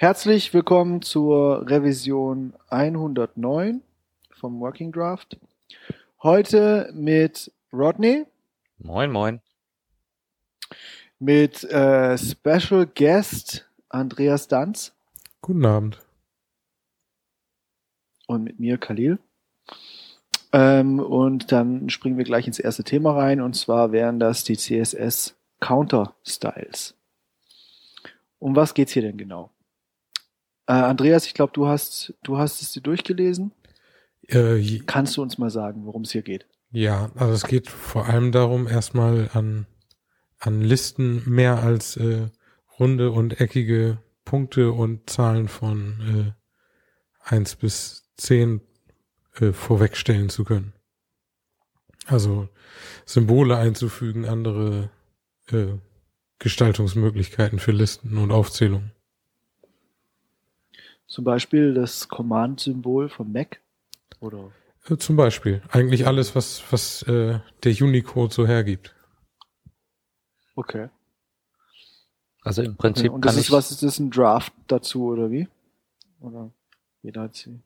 Herzlich willkommen zur Revision 109 vom Working Draft. Heute mit Rodney. Moin, moin. Mit äh, Special Guest Andreas Danz. Guten Abend. Und mit mir Khalil. Ähm, und dann springen wir gleich ins erste Thema rein. Und zwar wären das die CSS Counter Styles. Um was geht's hier denn genau? Äh, Andreas, ich glaube, du hast, du hast es dir durchgelesen. Äh, Kannst du uns mal sagen, worum es hier geht? Ja, also es geht vor allem darum, erstmal an, an Listen mehr als äh, runde und eckige Punkte und Zahlen von äh, 1 bis 10 äh, vorwegstellen zu können. Also Symbole einzufügen, andere äh, Gestaltungsmöglichkeiten für Listen und Aufzählungen. Zum Beispiel das Command-Symbol vom Mac? Oder? Zum Beispiel. Eigentlich alles, was, was äh, der Unicode so hergibt. Okay. Also im Prinzip. Okay. Und das ist, was ist das, ein Draft dazu, oder wie? Oder jeder hat sie.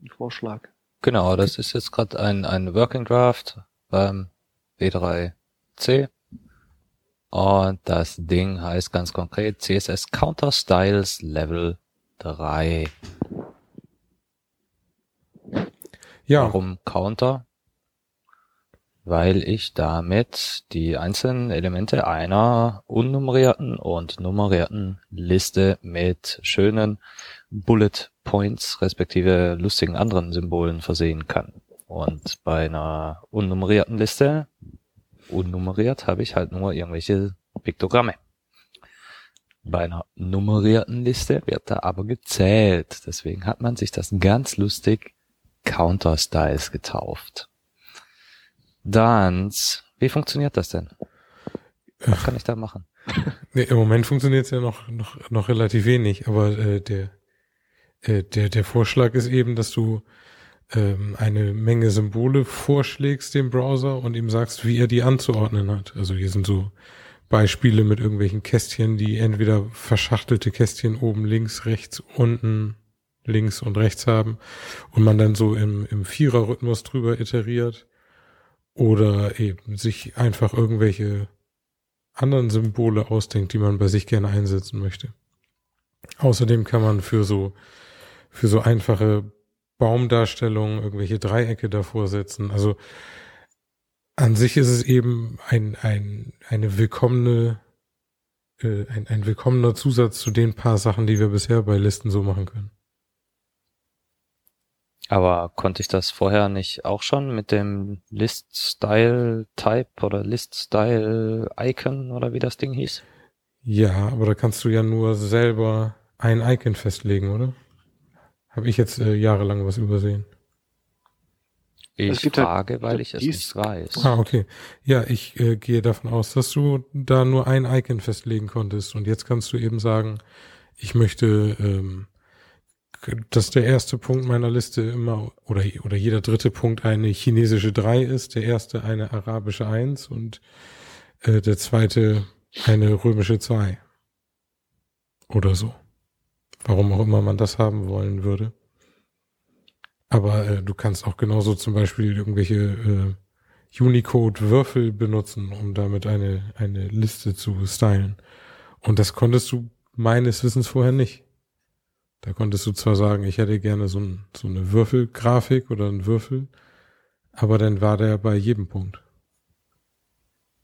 Ein Vorschlag. Genau, das ist jetzt gerade ein, ein Working Draft beim W3C. Und das Ding heißt ganz konkret CSS Counter Styles Level 3. Ja. Warum Counter? Weil ich damit die einzelnen Elemente einer unnummerierten und nummerierten Liste mit schönen Bullet Points respektive lustigen anderen Symbolen versehen kann. Und bei einer unnummerierten Liste unnummeriert habe ich halt nur irgendwelche Piktogramme. Bei einer nummerierten Liste wird da aber gezählt. Deswegen hat man sich das ganz lustig Counter Styles getauft. Dann, wie funktioniert das denn? Was kann ich da machen? Nee, Im Moment funktioniert es ja noch, noch, noch relativ wenig, aber äh, der, äh, der, der Vorschlag ist eben, dass du ähm, eine Menge Symbole vorschlägst dem Browser und ihm sagst, wie er die anzuordnen hat. Also hier sind so Beispiele mit irgendwelchen Kästchen, die entweder verschachtelte Kästchen oben links, rechts, unten, links und rechts haben und man dann so im, im Viererrhythmus drüber iteriert oder eben sich einfach irgendwelche anderen Symbole ausdenkt, die man bei sich gerne einsetzen möchte. Außerdem kann man für so für so einfache Baumdarstellungen, irgendwelche Dreiecke davor setzen. Also an sich ist es eben ein, ein, eine willkommene, äh, ein, ein willkommener Zusatz zu den paar Sachen, die wir bisher bei Listen so machen können. Aber konnte ich das vorher nicht auch schon mit dem List Style Type oder List Style Icon oder wie das Ding hieß? Ja, aber da kannst du ja nur selber ein Icon festlegen, oder? Habe ich jetzt äh, jahrelang was übersehen? Ich halt frage, halt, weil ich es nicht weiß. Ah, okay. Ja, ich äh, gehe davon aus, dass du da nur ein Icon festlegen konntest. Und jetzt kannst du eben sagen, ich möchte, ähm, dass der erste Punkt meiner Liste immer oder, oder jeder dritte Punkt eine chinesische 3 ist, der erste eine arabische 1 und äh, der zweite eine römische 2. Oder so. Warum auch immer man das haben wollen würde. Aber äh, du kannst auch genauso zum Beispiel irgendwelche äh, Unicode-Würfel benutzen, um damit eine, eine Liste zu stylen. Und das konntest du meines Wissens vorher nicht. Da konntest du zwar sagen, ich hätte gerne so, ein, so eine Würfelgrafik oder einen Würfel, aber dann war der bei jedem Punkt.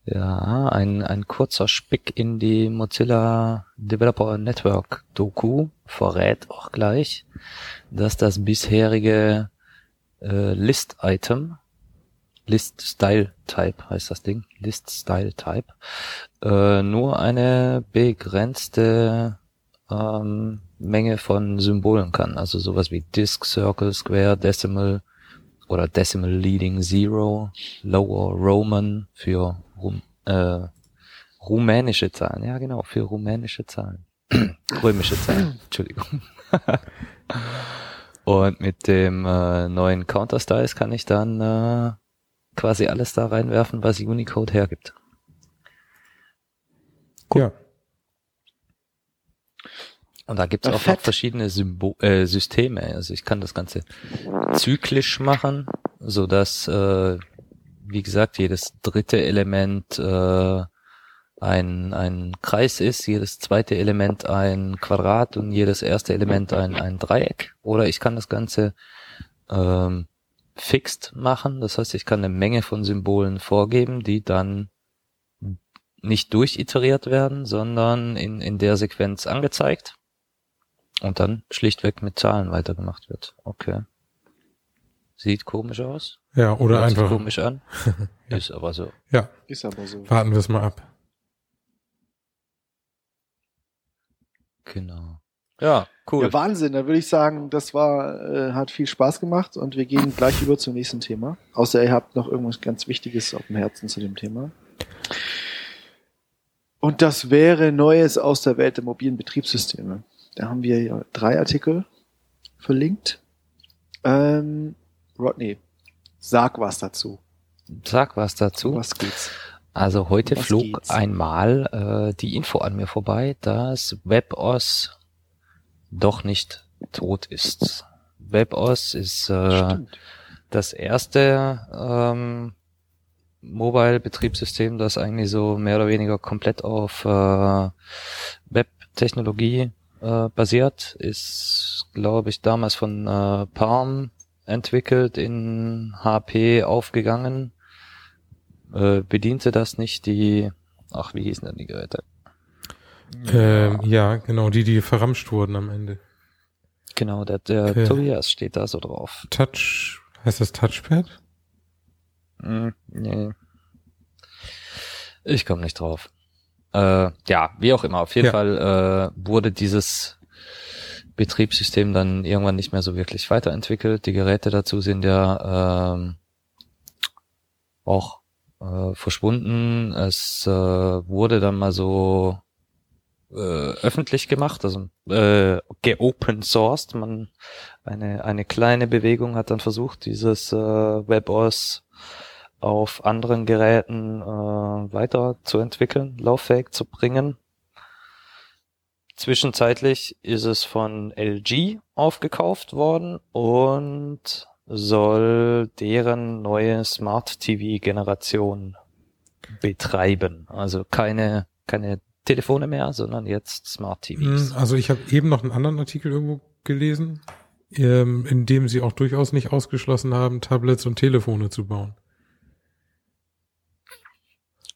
Ja, ein, ein kurzer Spick in die Mozilla Developer Network Doku verrät auch gleich, dass das bisherige äh, List-Item, List-Style-Type heißt das Ding, List-Style-Type, äh, nur eine begrenzte ähm, Menge von Symbolen kann. Also sowas wie Disk, Circle, Square, Decimal oder Decimal Leading Zero, Lower Roman für Rum, äh, rumänische Zahlen. Ja, genau, für rumänische Zahlen. Römische Zahlen, Entschuldigung. Und mit dem äh, neuen Counter-Styles kann ich dann äh, quasi alles da reinwerfen, was Unicode hergibt. Cool. Ja. Und da gibt es auch noch verschiedene Symbol äh, Systeme. Also ich kann das Ganze zyklisch machen, so dass äh, wie gesagt jedes dritte Element äh, ein, ein Kreis ist, jedes zweite Element ein Quadrat und jedes erste Element ein, ein Dreieck. Oder ich kann das Ganze ähm, fixed machen. Das heißt, ich kann eine Menge von Symbolen vorgeben, die dann nicht durchiteriert werden, sondern in, in der Sequenz angezeigt und dann schlichtweg mit Zahlen weitergemacht wird. Okay. Sieht komisch aus. Ja, oder Hört einfach. komisch an. ja. Ist aber so. Ja. Ist aber so. Warten wir es mal ab. Genau. Ja, cool. Ja, Wahnsinn. Da würde ich sagen, das war, äh, hat viel Spaß gemacht und wir gehen gleich über zum nächsten Thema. Außer ihr habt noch irgendwas ganz Wichtiges auf dem Herzen zu dem Thema. Und das wäre Neues aus der Welt der mobilen Betriebssysteme. Da haben wir ja drei Artikel verlinkt. Ähm, Rodney, sag was dazu. Sag was dazu. Was geht's? Also heute was flog geht's? einmal äh, die Info an mir vorbei, dass WebOS doch nicht tot ist. WebOS ist äh, das erste ähm, Mobile-Betriebssystem, das eigentlich so mehr oder weniger komplett auf äh, Web-Technologie äh, basiert. Ist, glaube ich, damals von äh, Palm entwickelt, in HP aufgegangen. Äh, bediente das nicht die, ach, wie hießen denn die Geräte? Ähm, ja, genau, die, die verramscht wurden am Ende. Genau, der, der äh, Tobias steht da so drauf. Touch, heißt das Touchpad? Mm, nee. Ich komme nicht drauf. Äh, ja, wie auch immer. Auf jeden ja. Fall äh, wurde dieses Betriebssystem dann irgendwann nicht mehr so wirklich weiterentwickelt. Die Geräte dazu sind ja ähm, auch äh, verschwunden. Es äh, wurde dann mal so äh, öffentlich gemacht, also äh, geopen sourced. Man eine eine kleine Bewegung hat dann versucht, dieses äh, WebOS auf anderen Geräten äh, weiter zu entwickeln, lauffähig zu bringen. Zwischenzeitlich ist es von LG aufgekauft worden und soll deren neue Smart TV Generation betreiben. Also keine keine Telefone mehr, sondern jetzt Smart TVs. Hm, also ich habe eben noch einen anderen Artikel irgendwo gelesen, ähm, in dem sie auch durchaus nicht ausgeschlossen haben, Tablets und Telefone zu bauen.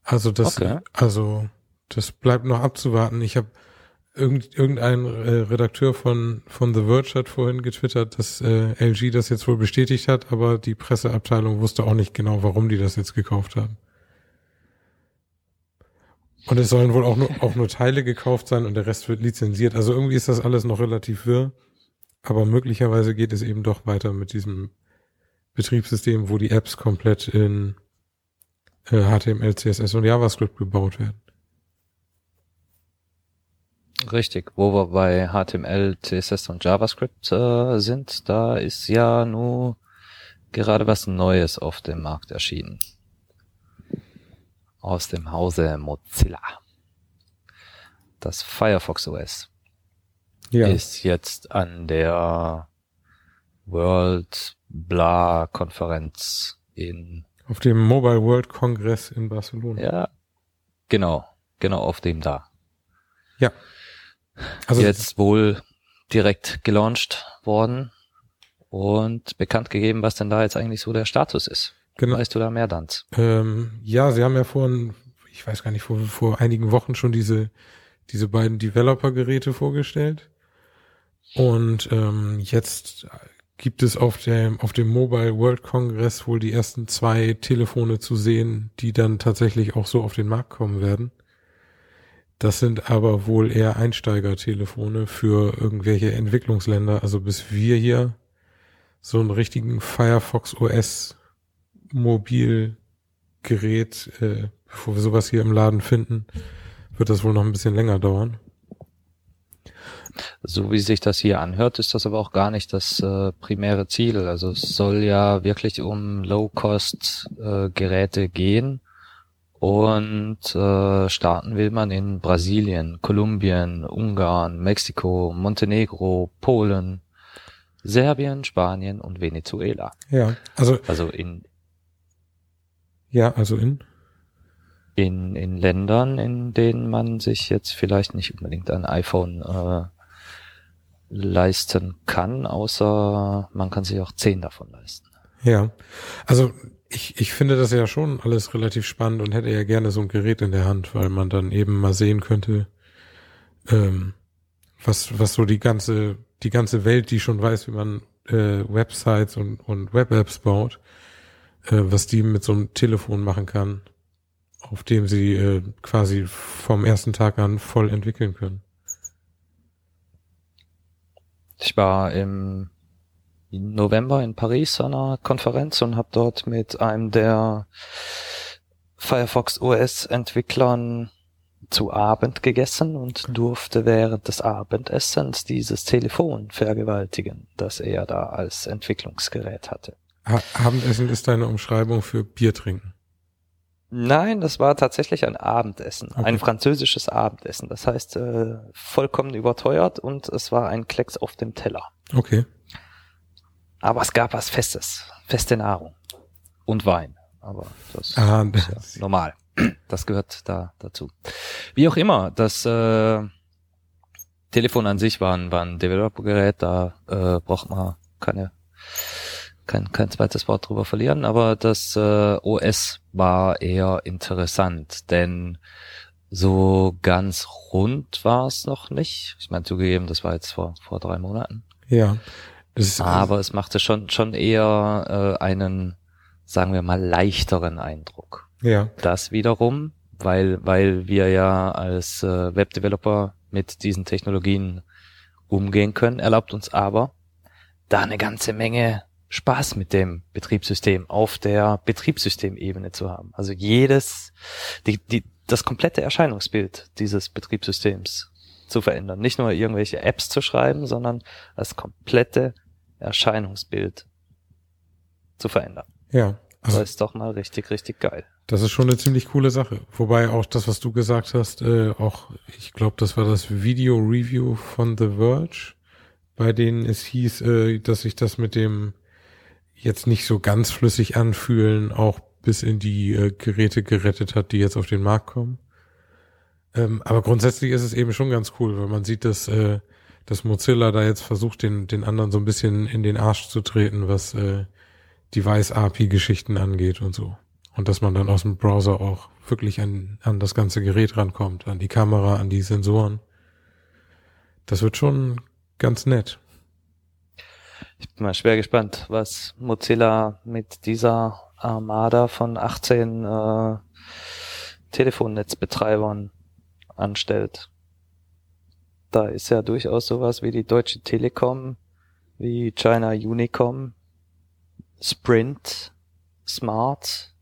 Also das, okay. also das bleibt noch abzuwarten. Ich habe irgend, irgendein äh, Redakteur von von The Verge hat vorhin getwittert, dass äh, LG das jetzt wohl bestätigt hat, aber die Presseabteilung wusste auch nicht genau, warum die das jetzt gekauft haben. Und es sollen wohl auch nur, auch nur Teile gekauft sein und der Rest wird lizenziert. Also irgendwie ist das alles noch relativ wirr. Aber möglicherweise geht es eben doch weiter mit diesem Betriebssystem, wo die Apps komplett in äh, HTML, CSS und JavaScript gebaut werden. Richtig, wo wir bei HTML, CSS und JavaScript äh, sind, da ist ja nur gerade was Neues auf dem Markt erschienen aus dem Hause Mozilla. Das Firefox OS ja. ist jetzt an der World Blah Konferenz in auf dem Mobile World Congress in Barcelona. Ja, genau, genau auf dem da. Ja. Also jetzt wohl direkt gelauncht worden und bekannt gegeben, was denn da jetzt eigentlich so der Status ist. Genau. Weißt du da mehr, Danz? Ähm, ja, sie haben ja vor, ich weiß gar nicht, vor, vor einigen Wochen schon diese, diese beiden Developer-Geräte vorgestellt. Und ähm, jetzt gibt es auf dem, auf dem Mobile World Congress wohl die ersten zwei Telefone zu sehen, die dann tatsächlich auch so auf den Markt kommen werden. Das sind aber wohl eher Einsteigertelefone für irgendwelche Entwicklungsländer. Also bis wir hier so einen richtigen Firefox OS Mobilgerät, äh, bevor wir sowas hier im Laden finden, wird das wohl noch ein bisschen länger dauern. So wie sich das hier anhört, ist das aber auch gar nicht das äh, primäre Ziel. Also es soll ja wirklich um Low-Cost-Geräte äh, gehen Und äh, starten will man in Brasilien, Kolumbien, Ungarn, Mexiko, Montenegro, Polen, Serbien, Spanien und Venezuela. Ja, also also in ja, also in in in Ländern, in denen man sich jetzt vielleicht nicht unbedingt ein iPhone äh, leisten kann, außer man kann sich auch zehn davon leisten. Ja, also ich, ich finde das ja schon alles relativ spannend und hätte ja gerne so ein Gerät in der Hand, weil man dann eben mal sehen könnte, ähm, was, was so die ganze, die ganze Welt, die schon weiß, wie man äh, Websites und, und Web-Apps baut, äh, was die mit so einem Telefon machen kann, auf dem sie äh, quasi vom ersten Tag an voll entwickeln können. Ich war im November in Paris an einer Konferenz und habe dort mit einem der Firefox OS Entwicklern zu Abend gegessen und durfte während des Abendessens dieses Telefon vergewaltigen, das er da als Entwicklungsgerät hatte. Ha Abendessen ist deine Umschreibung für Bier trinken. Nein, das war tatsächlich ein Abendessen, okay. ein französisches Abendessen. Das heißt, äh, vollkommen überteuert und es war ein Klecks auf dem Teller. Okay. Aber es gab was Festes, feste Nahrung und Wein. Aber das ah, ist ja normal. Das gehört da dazu. Wie auch immer, das äh, Telefon an sich war ein, war ein Developer-Gerät, da äh, braucht man keine kein, kein zweites Wort drüber verlieren, aber das äh, OS war eher interessant, denn so ganz rund war es noch nicht. Ich meine, zugegeben, das war jetzt vor, vor drei Monaten. Ja. Aber es machte schon, schon eher äh, einen, sagen wir mal, leichteren Eindruck. Ja. Das wiederum, weil, weil wir ja als äh, Webdeveloper mit diesen Technologien umgehen können, erlaubt uns aber, da eine ganze Menge Spaß mit dem Betriebssystem auf der Betriebssystemebene zu haben. Also jedes, die, die, das komplette Erscheinungsbild dieses Betriebssystems zu verändern. Nicht nur irgendwelche Apps zu schreiben, sondern das komplette Erscheinungsbild zu verändern. Ja. Also das ist doch mal richtig, richtig geil. Das ist schon eine ziemlich coole Sache. Wobei auch das, was du gesagt hast, äh, auch, ich glaube, das war das Video-Review von The Verge, bei denen es hieß, äh, dass sich das mit dem jetzt nicht so ganz flüssig anfühlen, auch bis in die äh, Geräte gerettet hat, die jetzt auf den Markt kommen. Ähm, aber grundsätzlich ist es eben schon ganz cool, weil man sieht, dass, äh, dass Mozilla da jetzt versucht, den, den anderen so ein bisschen in den Arsch zu treten, was äh, Device-API-Geschichten angeht und so. Und dass man dann aus dem Browser auch wirklich an, an das ganze Gerät rankommt, an die Kamera, an die Sensoren. Das wird schon ganz nett. Ich bin mal schwer gespannt, was Mozilla mit dieser Armada von 18 äh, Telefonnetzbetreibern anstellt. Da ist ja durchaus sowas wie die Deutsche Telekom, wie China Unicom, Sprint, Smart,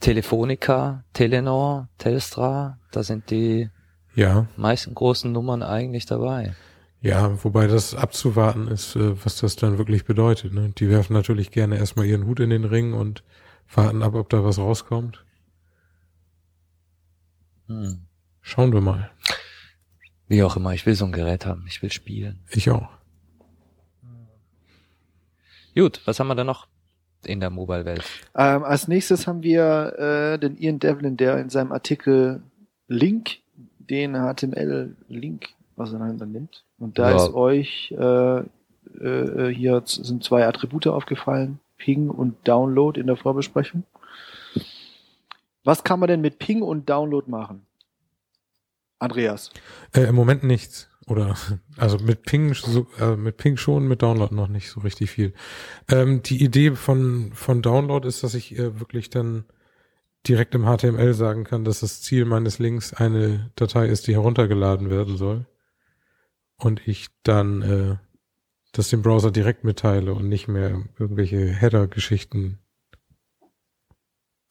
Telefonica, Telenor, Telstra, da sind die ja. meisten großen Nummern eigentlich dabei. Ja, wobei das abzuwarten ist, äh, was das dann wirklich bedeutet. Ne? Die werfen natürlich gerne erstmal ihren Hut in den Ring und warten ab, ob da was rauskommt. Hm. Schauen wir mal. Wie auch immer, ich will so ein Gerät haben. Ich will spielen. Ich auch. Gut, was haben wir da noch in der Mobile-Welt? Ähm, als nächstes haben wir äh, den Ian Devlin, der in seinem Artikel Link, den HTML-Link auseinander nimmt. Und da ja. ist euch äh, äh, hier sind zwei Attribute aufgefallen, Ping und Download in der Vorbesprechung. Was kann man denn mit Ping und Download machen? Andreas. Äh, Im Moment nichts. Oder also mit Ping so, äh, mit Ping schon, mit Download noch nicht so richtig viel. Ähm, die Idee von von Download ist, dass ich äh, wirklich dann direkt im HTML sagen kann, dass das Ziel meines Links eine Datei ist, die heruntergeladen werden soll und ich dann äh, das dem Browser direkt mitteile und nicht mehr irgendwelche Header-Geschichten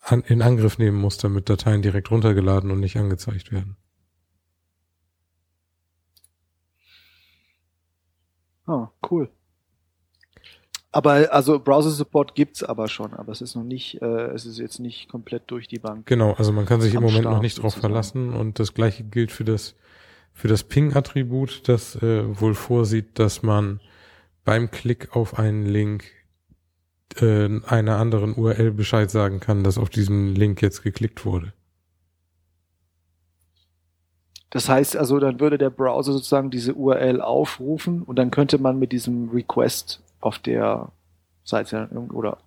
an, in Angriff nehmen muss, damit Dateien direkt runtergeladen und nicht angezeigt werden. Ah, cool. Aber also Browser Support gibt's aber schon, aber es ist noch nicht, äh, es ist jetzt nicht komplett durch die Bank. Genau, also man kann sich im Moment Start noch nicht drauf verlassen und das gleiche gilt für das für das Ping-Attribut, das äh, wohl vorsieht, dass man beim Klick auf einen Link äh, einer anderen URL Bescheid sagen kann, dass auf diesem Link jetzt geklickt wurde. Das heißt also, dann würde der Browser sozusagen diese URL aufrufen und dann könnte man mit diesem Request auf der Seite oder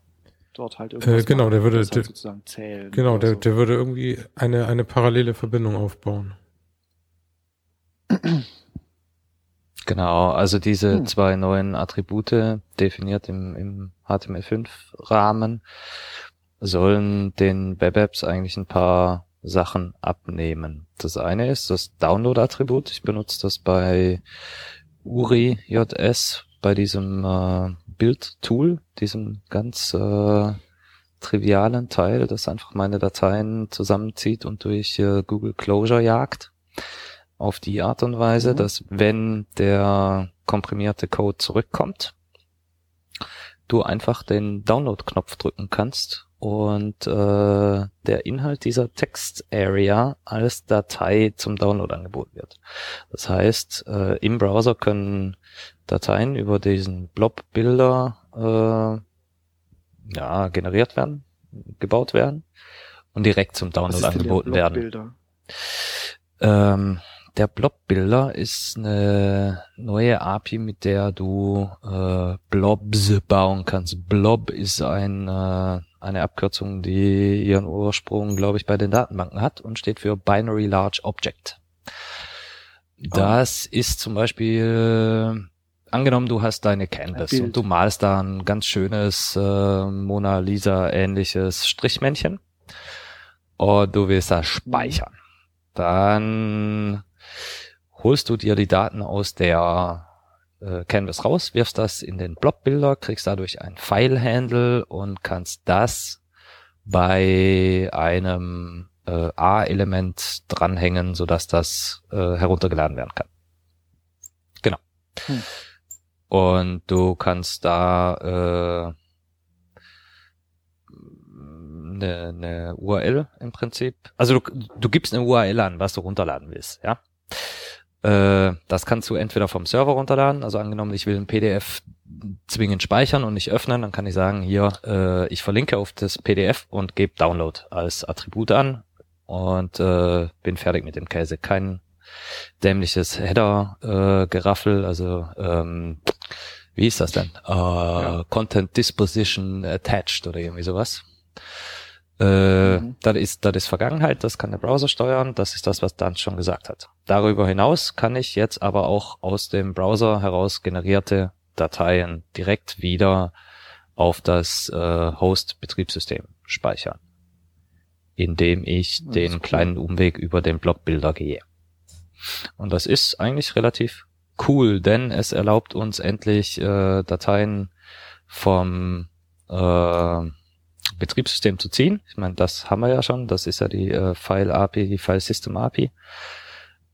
dort halt irgendwas äh, genau, machen, der würde halt sozusagen zählen. Genau, der, so. der würde irgendwie eine eine parallele Verbindung aufbauen. Genau, also diese hm. zwei neuen Attribute definiert im, im HTML5-Rahmen sollen den Web Apps eigentlich ein paar Sachen abnehmen. Das eine ist das Download-Attribut. Ich benutze das bei URI JS, bei diesem äh, Bild-Tool, diesem ganz äh, trivialen Teil, das einfach meine Dateien zusammenzieht und durch äh, Google Closure jagt auf die Art und Weise, mhm. dass wenn der komprimierte Code zurückkommt, du einfach den Download-Knopf drücken kannst und äh, der Inhalt dieser Text-Area als Datei zum Download angeboten wird. Das heißt, äh, im Browser können Dateien über diesen Blob-Bilder äh, ja, generiert werden, gebaut werden und direkt zum Download angeboten werden. Ähm, der Blob-Builder ist eine neue API, mit der du äh, Blobs bauen kannst. Blob ist ein, äh, eine Abkürzung, die ihren Ursprung, glaube ich, bei den Datenbanken hat und steht für Binary Large Object. Das oh. ist zum Beispiel angenommen, du hast deine Canvas und du malst da ein ganz schönes äh, Mona Lisa ähnliches Strichmännchen und du willst das speichern. Dann holst du dir die Daten aus der äh, Canvas raus, wirfst das in den Blockbilder, kriegst dadurch ein File-Handle und kannst das bei einem äh, A-Element dranhängen, sodass das äh, heruntergeladen werden kann. Genau. Hm. Und du kannst da äh, eine, eine URL im Prinzip. Also du, du gibst eine URL an, was du runterladen willst, ja. Äh, das kannst du entweder vom Server runterladen, also angenommen, ich will ein PDF zwingend speichern und nicht öffnen, dann kann ich sagen, hier, äh, ich verlinke auf das PDF und gebe Download als Attribut an und äh, bin fertig mit dem Käse. Kein dämliches Header-Geraffel, äh, also ähm, wie ist das denn? Äh, ja. Content Disposition Attached oder irgendwie sowas. Äh, mhm. Das ist, das ist Vergangenheit, das kann der Browser steuern, das ist das, was Dan schon gesagt hat. Darüber hinaus kann ich jetzt aber auch aus dem Browser heraus generierte Dateien direkt wieder auf das äh, Host-Betriebssystem speichern, indem ich den cool. kleinen Umweg über den Blockbilder gehe. Und das ist eigentlich relativ cool, denn es erlaubt uns endlich äh, Dateien vom äh, Betriebssystem zu ziehen. Ich meine, das haben wir ja schon. Das ist ja die äh, File API, die File System API.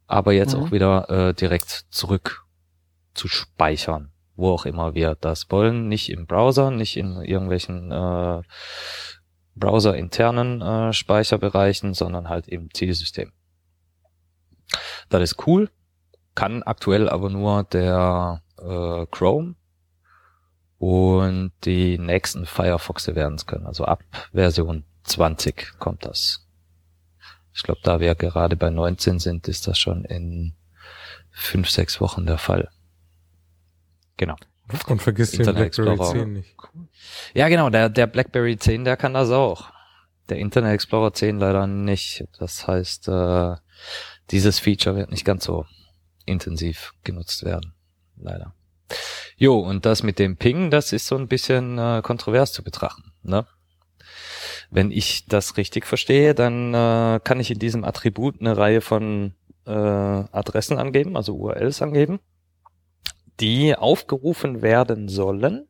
Aber jetzt mhm. auch wieder äh, direkt zurück zu speichern, wo auch immer wir das wollen. Nicht im Browser, nicht in irgendwelchen äh, Browser-internen äh, Speicherbereichen, sondern halt im Zielsystem. Das ist cool, kann aktuell aber nur der äh, Chrome und die nächsten Firefoxe werden es können. Also ab Version 20 kommt das. Ich glaube, da wir gerade bei 19 sind, ist das schon in fünf, sechs Wochen der Fall. Genau. Und vergiss den BlackBerry Explorer. 10 nicht. Ja, genau, der, der BlackBerry 10, der kann das auch. Der Internet Explorer 10 leider nicht. Das heißt, äh, dieses Feature wird nicht ganz so intensiv genutzt werden. Leider. Jo, und das mit dem Ping, das ist so ein bisschen äh, kontrovers zu betrachten. Ne? Wenn ich das richtig verstehe, dann äh, kann ich in diesem Attribut eine Reihe von äh, Adressen angeben, also URLs angeben, die aufgerufen werden sollen,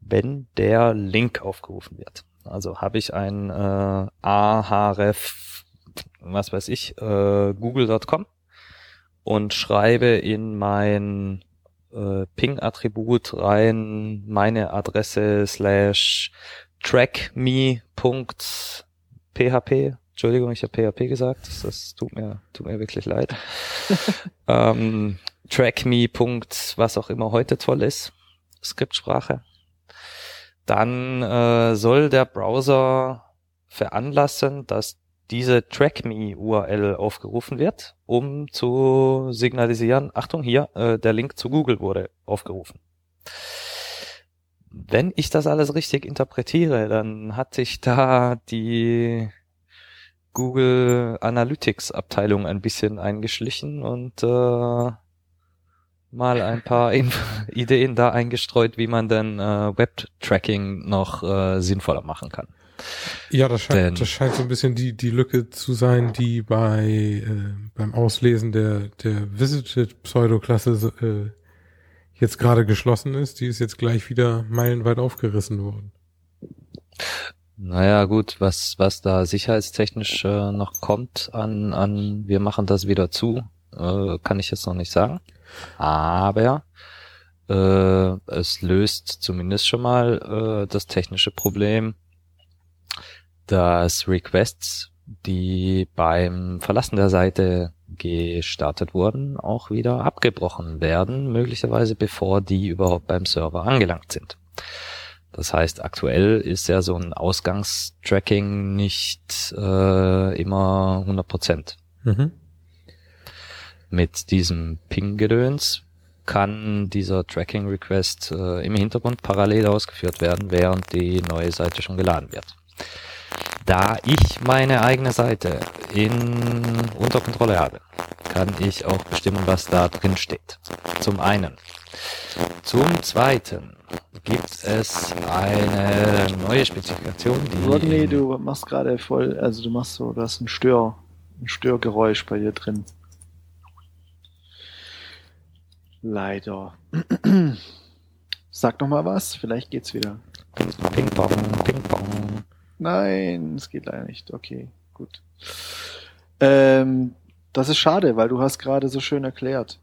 wenn der Link aufgerufen wird. Also habe ich ein äh, ahref, was weiß ich, äh, google.com und schreibe in mein äh, Ping-Attribut rein, meine Adresse slash trackme.php. Entschuldigung, ich habe PHP gesagt. Das, das, tut mir tut mir wirklich leid. ähm, trackme. was auch immer heute toll ist, Skriptsprache. Dann äh, soll der Browser veranlassen, dass diese TrackMe-URL aufgerufen wird, um zu signalisieren, Achtung, hier, äh, der Link zu Google wurde aufgerufen. Wenn ich das alles richtig interpretiere, dann hat sich da die Google Analytics Abteilung ein bisschen eingeschlichen und äh, mal ein paar Ideen da eingestreut, wie man denn äh, Web-Tracking noch äh, sinnvoller machen kann. Ja, das scheint, das scheint so ein bisschen die, die Lücke zu sein, die bei äh, beim Auslesen der, der Visited Pseudoklasse äh, jetzt gerade geschlossen ist. Die ist jetzt gleich wieder meilenweit aufgerissen worden. Naja, gut, was, was da sicherheitstechnisch äh, noch kommt an, an, wir machen das wieder zu, äh, kann ich jetzt noch nicht sagen. Aber äh, es löst zumindest schon mal äh, das technische Problem, dass Requests, die beim Verlassen der Seite gestartet wurden, auch wieder abgebrochen werden, möglicherweise bevor die überhaupt beim Server angelangt sind. Das heißt, aktuell ist ja so ein Ausgangstracking nicht äh, immer 100 Prozent. Mhm. Mit diesem Ping-Gedöns kann dieser Tracking-Request äh, im Hintergrund parallel ausgeführt werden, während die neue Seite schon geladen wird. Da ich meine eigene Seite in unter Kontrolle habe, kann ich auch bestimmen, was da drin steht. Zum einen. Zum zweiten gibt es eine neue Spezifikation, die. Rodney, du machst gerade voll, also du machst so, du hast ein Stör, ein Störgeräusch bei dir drin. Leider. Sag noch mal was, vielleicht geht's wieder. Ping, ping pong, ping pong. Nein, es geht leider nicht. Okay, gut. Ähm, das ist schade, weil du hast gerade so schön erklärt.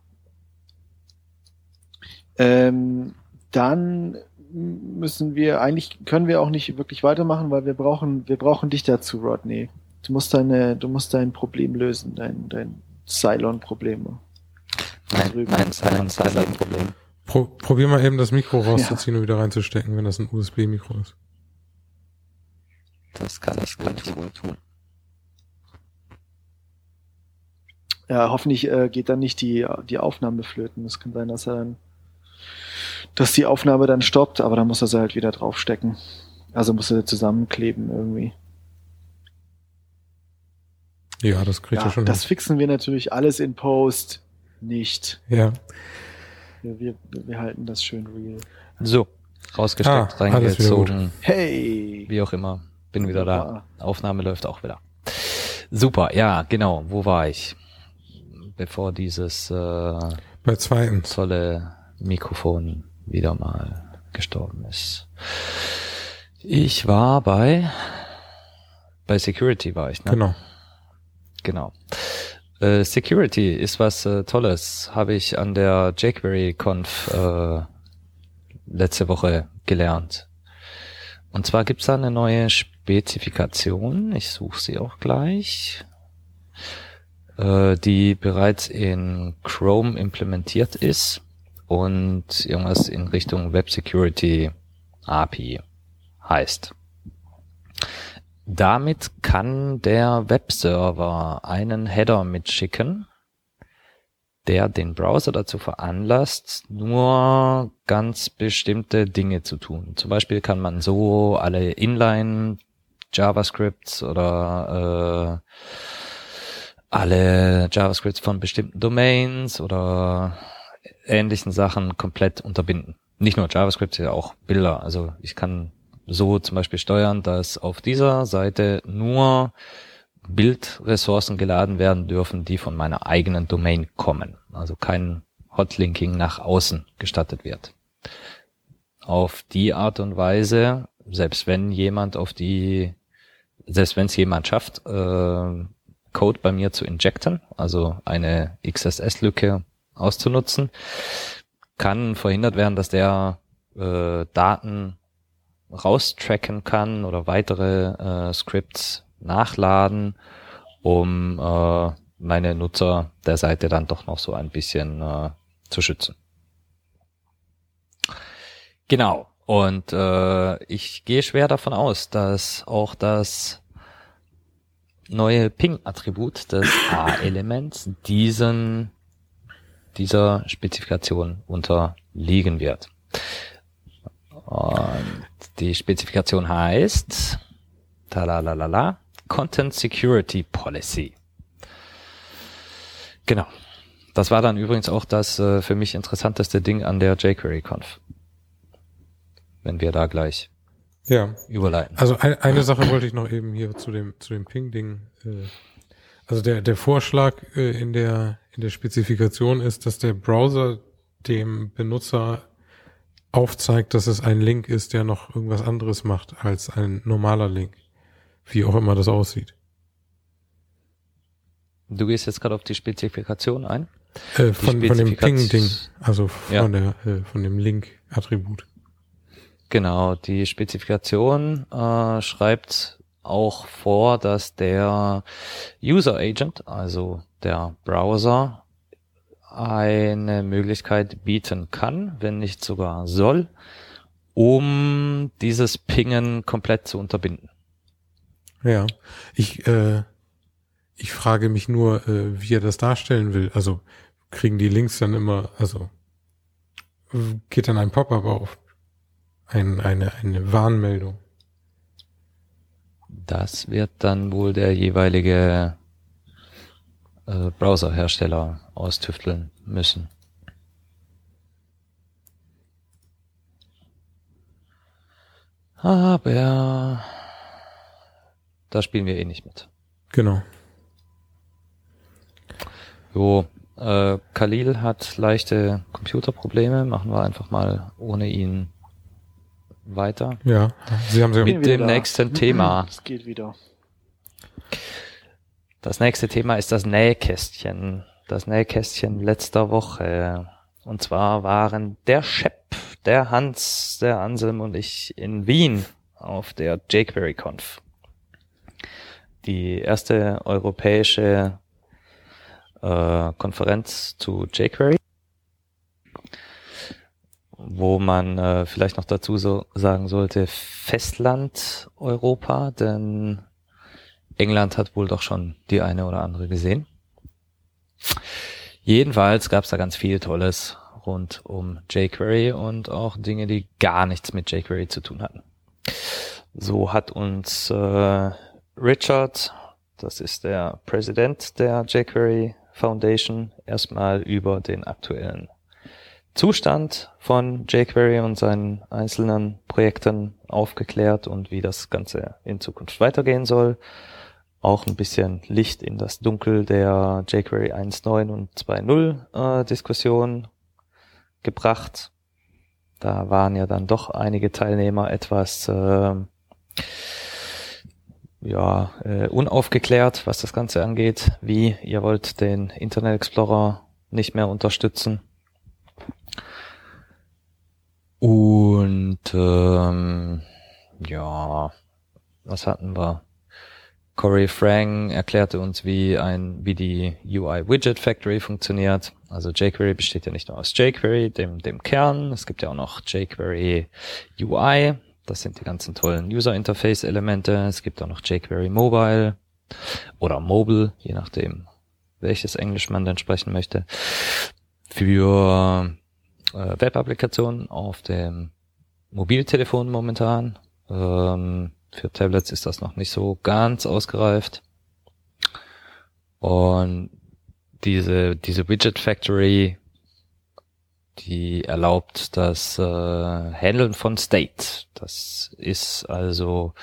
Ähm, dann müssen wir, eigentlich können wir auch nicht wirklich weitermachen, weil wir brauchen, wir brauchen dich dazu, Rodney. Du musst deine, du musst dein Problem lösen, dein, dein Cylon-Problem. Nein, nein, Cylon, Cylon-Problem. Pro, probier mal eben das Mikro rauszuziehen ja. und wieder reinzustecken, wenn das ein USB-Mikro ist. Das kann, das ich wohl tun. Ja, hoffentlich äh, geht dann nicht die, die Aufnahme flöten. Es kann sein, dass er dann, dass die Aufnahme dann stoppt, aber dann muss er sie halt wieder draufstecken. Also muss er zusammenkleben irgendwie. Ja, das kriegt ja, er schon. Das hin. fixen wir natürlich alles in Post nicht. Ja. Wir, wir, wir halten das schön real. So, rausgesteckt, ah, reingezogen. Hey! Wie auch immer. Bin wieder da. Aufnahme läuft auch wieder. Super, ja, genau. Wo war ich? Bevor dieses äh, bei zweiten tolle Mikrofon wieder mal gestorben ist. Ich war bei bei Security war ich, ne? Genau. Genau. Äh, Security ist was äh, Tolles, habe ich an der jQuery Conf äh, letzte Woche gelernt. Und zwar gibt's da eine neue Spezifikation, ich suche sie auch gleich, äh, die bereits in Chrome implementiert ist und irgendwas in Richtung Web Security API heißt. Damit kann der Webserver einen Header mitschicken, der den Browser dazu veranlasst, nur ganz bestimmte Dinge zu tun. Zum Beispiel kann man so alle Inline JavaScripts oder äh, alle JavaScripts von bestimmten Domains oder ähnlichen Sachen komplett unterbinden. Nicht nur JavaScript, ja auch Bilder. Also ich kann so zum Beispiel steuern, dass auf dieser Seite nur Bildressourcen geladen werden dürfen, die von meiner eigenen Domain kommen. Also kein Hotlinking nach außen gestattet wird. Auf die Art und Weise, selbst wenn jemand auf die selbst wenn es jemand schafft, äh, Code bei mir zu injecten, also eine XSS-Lücke auszunutzen, kann verhindert werden, dass der äh, Daten raustracken kann oder weitere äh, Scripts nachladen, um äh, meine Nutzer der Seite dann doch noch so ein bisschen äh, zu schützen. Genau. Und äh, ich gehe schwer davon aus, dass auch das neue Ping-Attribut des A-Elements diesen dieser Spezifikation unterliegen wird. Und die Spezifikation heißt talalala, Content Security Policy. Genau. Das war dann übrigens auch das äh, für mich interessanteste Ding an der jQuery-Conf. Wenn wir da gleich ja. überleiten. Also ein, eine Sache wollte ich noch eben hier zu dem zu dem Ping-Ding. Äh, also der der Vorschlag äh, in der in der Spezifikation ist, dass der Browser dem Benutzer aufzeigt, dass es ein Link ist, der noch irgendwas anderes macht als ein normaler Link. Wie auch immer das aussieht. Du gehst jetzt gerade auf die Spezifikation ein? Äh, von, von dem Ping-Ding, also von, ja. der, äh, von dem Link-Attribut. Genau, die Spezifikation äh, schreibt auch vor, dass der User Agent, also der Browser, eine Möglichkeit bieten kann, wenn nicht sogar soll, um dieses Pingen komplett zu unterbinden. Ja, ich, äh, ich frage mich nur, äh, wie er das darstellen will. Also kriegen die Links dann immer, also geht dann ein Pop-up auf, ein, eine, eine Warnmeldung. Das wird dann wohl der jeweilige äh, Browserhersteller austüfteln müssen. Aber da spielen wir eh nicht mit. Genau. Jo, äh, Khalil hat leichte Computerprobleme. Machen wir einfach mal ohne ihn weiter. Ja, Sie haben sie mit dem nächsten Thema. Es geht wieder. Das nächste Thema ist das Nähkästchen. Das Nähkästchen letzter Woche. Und zwar waren der Shep, der Hans, der Anselm und ich in Wien auf der jQuery Conf. Die erste europäische äh, Konferenz zu jQuery, wo man äh, vielleicht noch dazu so sagen sollte, Festland Europa, denn England hat wohl doch schon die eine oder andere gesehen. Jedenfalls gab es da ganz viel Tolles rund um jQuery und auch Dinge, die gar nichts mit jQuery zu tun hatten. So hat uns äh, Richard, das ist der Präsident der jQuery Foundation, erstmal über den aktuellen Zustand von jQuery und seinen einzelnen Projekten aufgeklärt und wie das Ganze in Zukunft weitergehen soll auch ein bisschen Licht in das Dunkel der jQuery 1.9 und 2.0 äh, Diskussion gebracht. Da waren ja dann doch einige Teilnehmer etwas äh, ja, äh, unaufgeklärt, was das Ganze angeht. Wie ihr wollt den Internet Explorer nicht mehr unterstützen. Und ähm, ja, was hatten wir? Corey Frank erklärte uns, wie ein, wie die UI Widget Factory funktioniert. Also jQuery besteht ja nicht nur aus jQuery, dem, dem Kern. Es gibt ja auch noch jQuery UI. Das sind die ganzen tollen User Interface Elemente. Es gibt auch noch jQuery Mobile oder Mobile, je nachdem, welches Englisch man dann sprechen möchte. Für äh, Web-Applikationen auf dem Mobiltelefon momentan. Ähm, für Tablets ist das noch nicht so ganz ausgereift. Und diese, diese Widget Factory, die erlaubt das äh, Handeln von State. Das ist also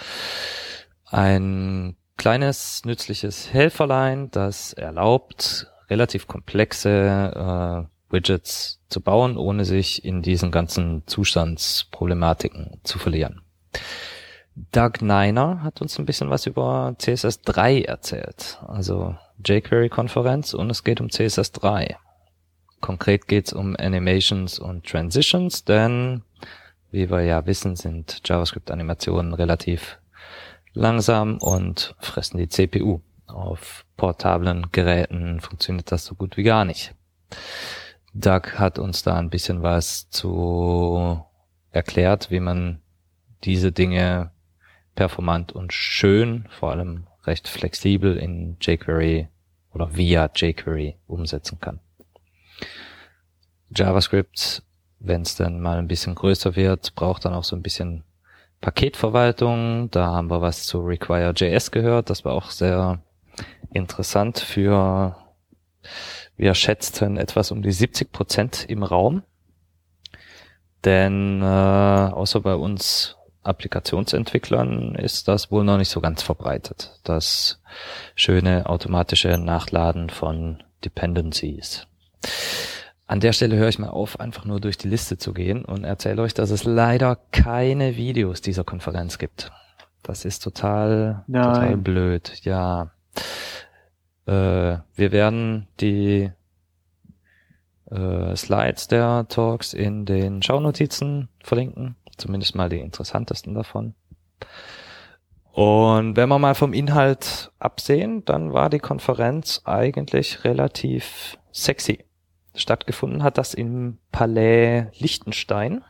ein kleines nützliches Helferlein, das erlaubt, relativ komplexe äh, Widgets zu bauen, ohne sich in diesen ganzen Zustandsproblematiken zu verlieren. Doug Niner hat uns ein bisschen was über CSS 3 erzählt. Also jQuery-Konferenz und es geht um CSS 3. Konkret geht's um Animations und Transitions, denn wie wir ja wissen, sind JavaScript-Animationen relativ langsam und fressen die CPU. Auf portablen Geräten funktioniert das so gut wie gar nicht. Doug hat uns da ein bisschen was zu erklärt, wie man diese Dinge performant und schön, vor allem recht flexibel in jQuery oder via jQuery umsetzen kann. JavaScript, wenn es dann mal ein bisschen größer wird, braucht dann auch so ein bisschen Paketverwaltung. Da haben wir was zu Require.js gehört. Das war auch sehr interessant für, wir schätzten etwas um die 70 Prozent im Raum. Denn äh, außer bei uns Applikationsentwicklern ist das wohl noch nicht so ganz verbreitet. Das schöne automatische Nachladen von Dependencies. An der Stelle höre ich mal auf, einfach nur durch die Liste zu gehen und erzähle euch, dass es leider keine Videos dieser Konferenz gibt. Das ist total, Nein. total blöd. Ja. Äh, wir werden die äh, Slides der Talks in den Schaunotizen verlinken. Zumindest mal die interessantesten davon. Und wenn wir mal vom Inhalt absehen, dann war die Konferenz eigentlich relativ sexy. Stattgefunden hat das im Palais Liechtenstein.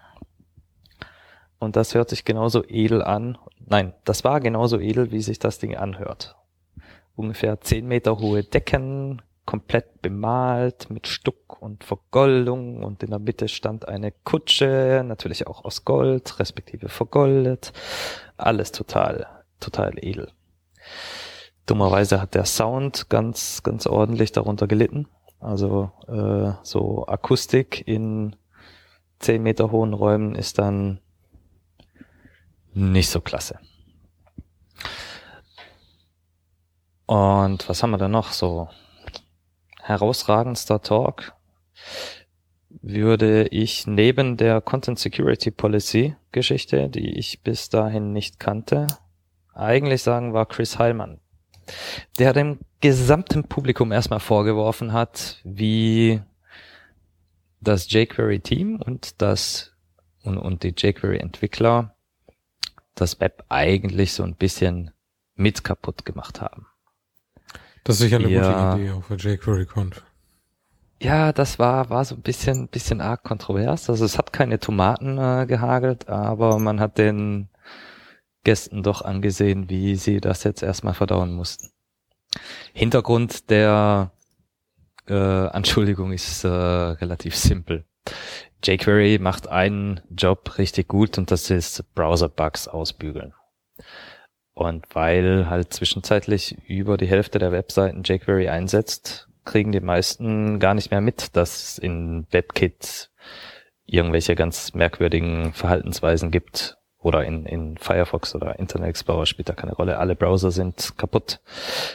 Und das hört sich genauso edel an. Nein, das war genauso edel, wie sich das Ding anhört. Ungefähr zehn Meter hohe Decken, komplett bemalt mit Stuck und Vergoldung und in der Mitte stand eine Kutsche, natürlich auch aus Gold, respektive vergoldet. Alles total, total edel. Dummerweise hat der Sound ganz, ganz ordentlich darunter gelitten. Also äh, so Akustik in 10 Meter hohen Räumen ist dann nicht so klasse. Und was haben wir da noch so? herausragendster Talk würde ich neben der Content Security Policy Geschichte, die ich bis dahin nicht kannte, eigentlich sagen, war Chris Heilmann, der dem gesamten Publikum erstmal vorgeworfen hat, wie das jQuery Team und das und, und die jQuery Entwickler das Web eigentlich so ein bisschen mit kaputt gemacht haben. Das ist sicher eine ja, gute Idee auf der jQuery-Conf. Ja, das war, war so ein bisschen, bisschen arg kontrovers. Also es hat keine Tomaten äh, gehagelt, aber man hat den Gästen doch angesehen, wie sie das jetzt erstmal verdauen mussten. Hintergrund der äh, Anschuldigung ist äh, relativ simpel. jQuery macht einen Job richtig gut und das ist Browser-Bugs ausbügeln. Und weil halt zwischenzeitlich über die Hälfte der Webseiten jQuery einsetzt, kriegen die meisten gar nicht mehr mit, dass in WebKit irgendwelche ganz merkwürdigen Verhaltensweisen gibt. Oder in, in Firefox oder Internet Explorer spielt da keine Rolle. Alle Browser sind kaputt.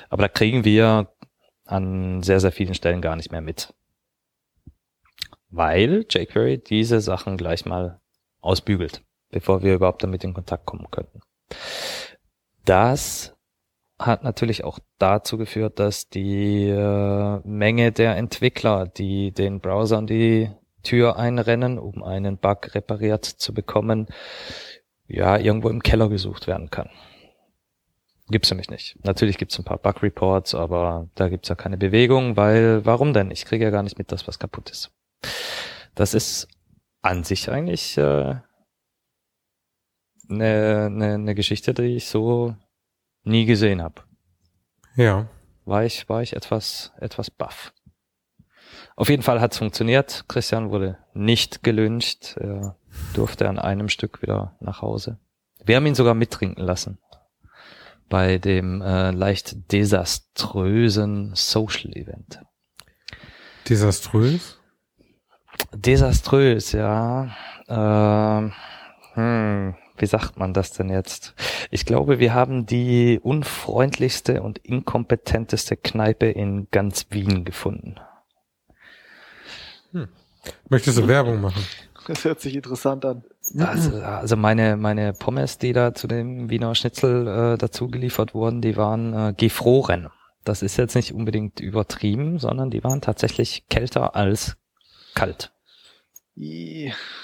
Aber da kriegen wir an sehr, sehr vielen Stellen gar nicht mehr mit. Weil jQuery diese Sachen gleich mal ausbügelt, bevor wir überhaupt damit in Kontakt kommen könnten. Das hat natürlich auch dazu geführt, dass die äh, Menge der Entwickler, die den Browsern die Tür einrennen, um einen Bug repariert zu bekommen, ja, irgendwo im Keller gesucht werden kann. Gibt's nämlich nicht. Natürlich gibt's ein paar Bug-Reports, aber da gibt's ja keine Bewegung, weil warum denn? Ich kriege ja gar nicht mit, dass was kaputt ist. Das ist an sich eigentlich äh, eine, eine, eine Geschichte, die ich so nie gesehen habe. Ja. War ich, war ich etwas, etwas baff. Auf jeden Fall hat's funktioniert. Christian wurde nicht gelünscht. Er durfte an einem Stück wieder nach Hause. Wir haben ihn sogar mittrinken lassen. Bei dem äh, leicht desaströsen Social Event. Desaströs? Desaströs, ja. Äh, hm, wie sagt man das denn jetzt? Ich glaube, wir haben die unfreundlichste und inkompetenteste Kneipe in ganz Wien gefunden. Hm. Möchtest du Werbung machen? Das hört sich interessant an. Also, also meine, meine Pommes, die da zu dem Wiener Schnitzel äh, dazu geliefert wurden, die waren äh, gefroren. Das ist jetzt nicht unbedingt übertrieben, sondern die waren tatsächlich kälter als kalt.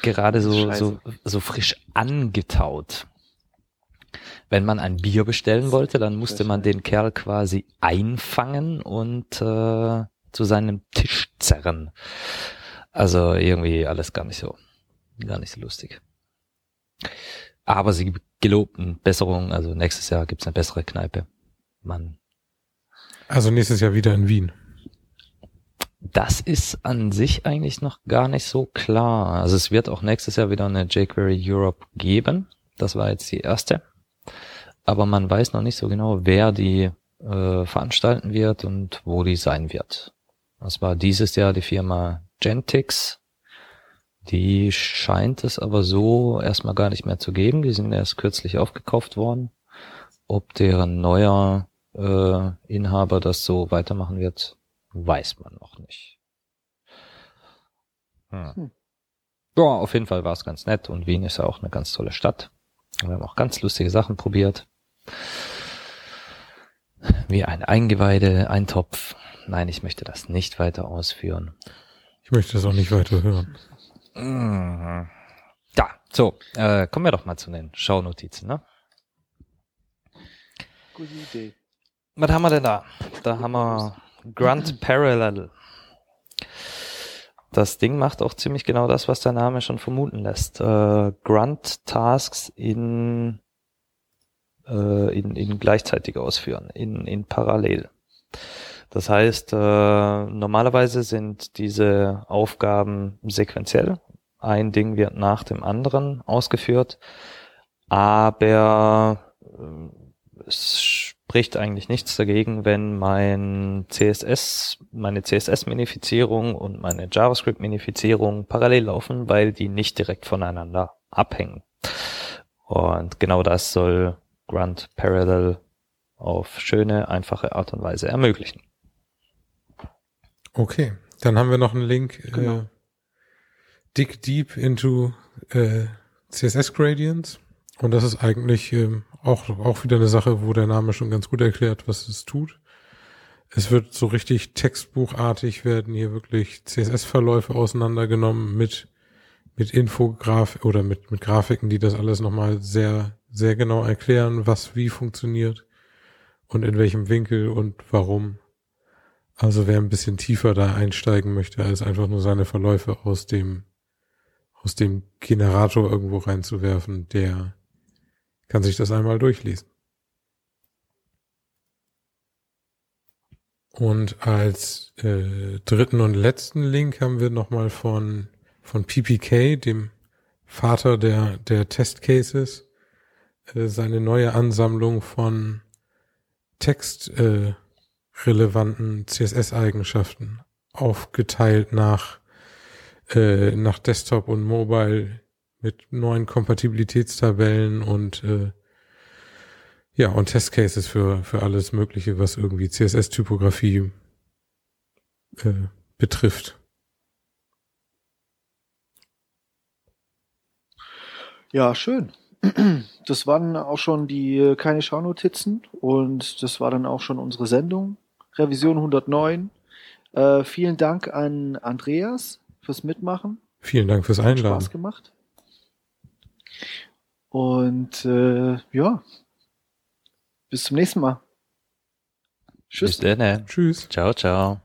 Gerade so, so, so frisch angetaut. Wenn man ein Bier bestellen wollte, dann musste man den Kerl quasi einfangen und äh, zu seinem Tisch zerren. Also irgendwie alles gar nicht so, gar nicht so lustig. Aber sie gelobten Besserungen, also nächstes Jahr gibt's eine bessere Kneipe. Man. Also nächstes Jahr wieder in Wien. Das ist an sich eigentlich noch gar nicht so klar. Also es wird auch nächstes Jahr wieder eine jQuery Europe geben. Das war jetzt die erste. Aber man weiß noch nicht so genau, wer die äh, veranstalten wird und wo die sein wird. Das war dieses Jahr die Firma Gentix. Die scheint es aber so erstmal gar nicht mehr zu geben. Die sind erst kürzlich aufgekauft worden. Ob deren neuer äh, Inhaber das so weitermachen wird, weiß man noch nicht. Hm. hm. Ja, auf jeden Fall war es ganz nett und Wien ist ja auch eine ganz tolle Stadt. Wir haben auch ganz lustige Sachen probiert. Wie ein Eingeweide, ein Topf. Nein, ich möchte das nicht weiter ausführen. Ich möchte das auch nicht weiter hören. Mhm. Ja, so, äh, kommen wir doch mal zu den Schaunotizen, ne? Gute Idee. Was haben wir denn da? Da haben wir Grunt Parallel. Das Ding macht auch ziemlich genau das, was der Name schon vermuten lässt. Äh, Grunt Tasks in, äh, in, in gleichzeitig ausführen, in, in parallel. Das heißt, äh, normalerweise sind diese Aufgaben sequenziell. Ein Ding wird nach dem anderen ausgeführt, aber äh, es spricht eigentlich nichts dagegen, wenn mein CSS, meine CSS-Minifizierung und meine JavaScript-Minifizierung parallel laufen, weil die nicht direkt voneinander abhängen. Und genau das soll Grunt Parallel auf schöne, einfache Art und Weise ermöglichen. Okay, dann haben wir noch einen Link. Genau. Äh, dig deep into äh, CSS Gradients. Und das ist eigentlich ähm, auch, auch wieder eine Sache, wo der Name schon ganz gut erklärt, was es tut. Es wird so richtig textbuchartig werden hier wirklich CSS-Verläufe auseinandergenommen mit, mit Infograf oder mit, mit Grafiken, die das alles nochmal sehr, sehr genau erklären, was wie funktioniert und in welchem Winkel und warum. Also wer ein bisschen tiefer da einsteigen möchte, als einfach nur seine Verläufe aus dem, aus dem Generator irgendwo reinzuwerfen, der kann sich das einmal durchlesen. Und als äh, dritten und letzten Link haben wir nochmal von, von PPK, dem Vater der, der Testcases, äh, seine neue Ansammlung von textrelevanten äh, CSS-Eigenschaften aufgeteilt nach, äh, nach Desktop und Mobile mit neuen Kompatibilitätstabellen und äh, ja, und Testcases für, für alles Mögliche, was irgendwie CSS-Typografie äh, betrifft. Ja, schön. Das waren auch schon die äh, keine Schaunotizen und das war dann auch schon unsere Sendung. Revision 109. Äh, vielen Dank an Andreas fürs Mitmachen. Vielen Dank fürs Einladen. Hat Spaß gemacht. Und äh, ja, bis zum nächsten Mal. Tschüss. Bis dann. Tschüss. Ciao, ciao.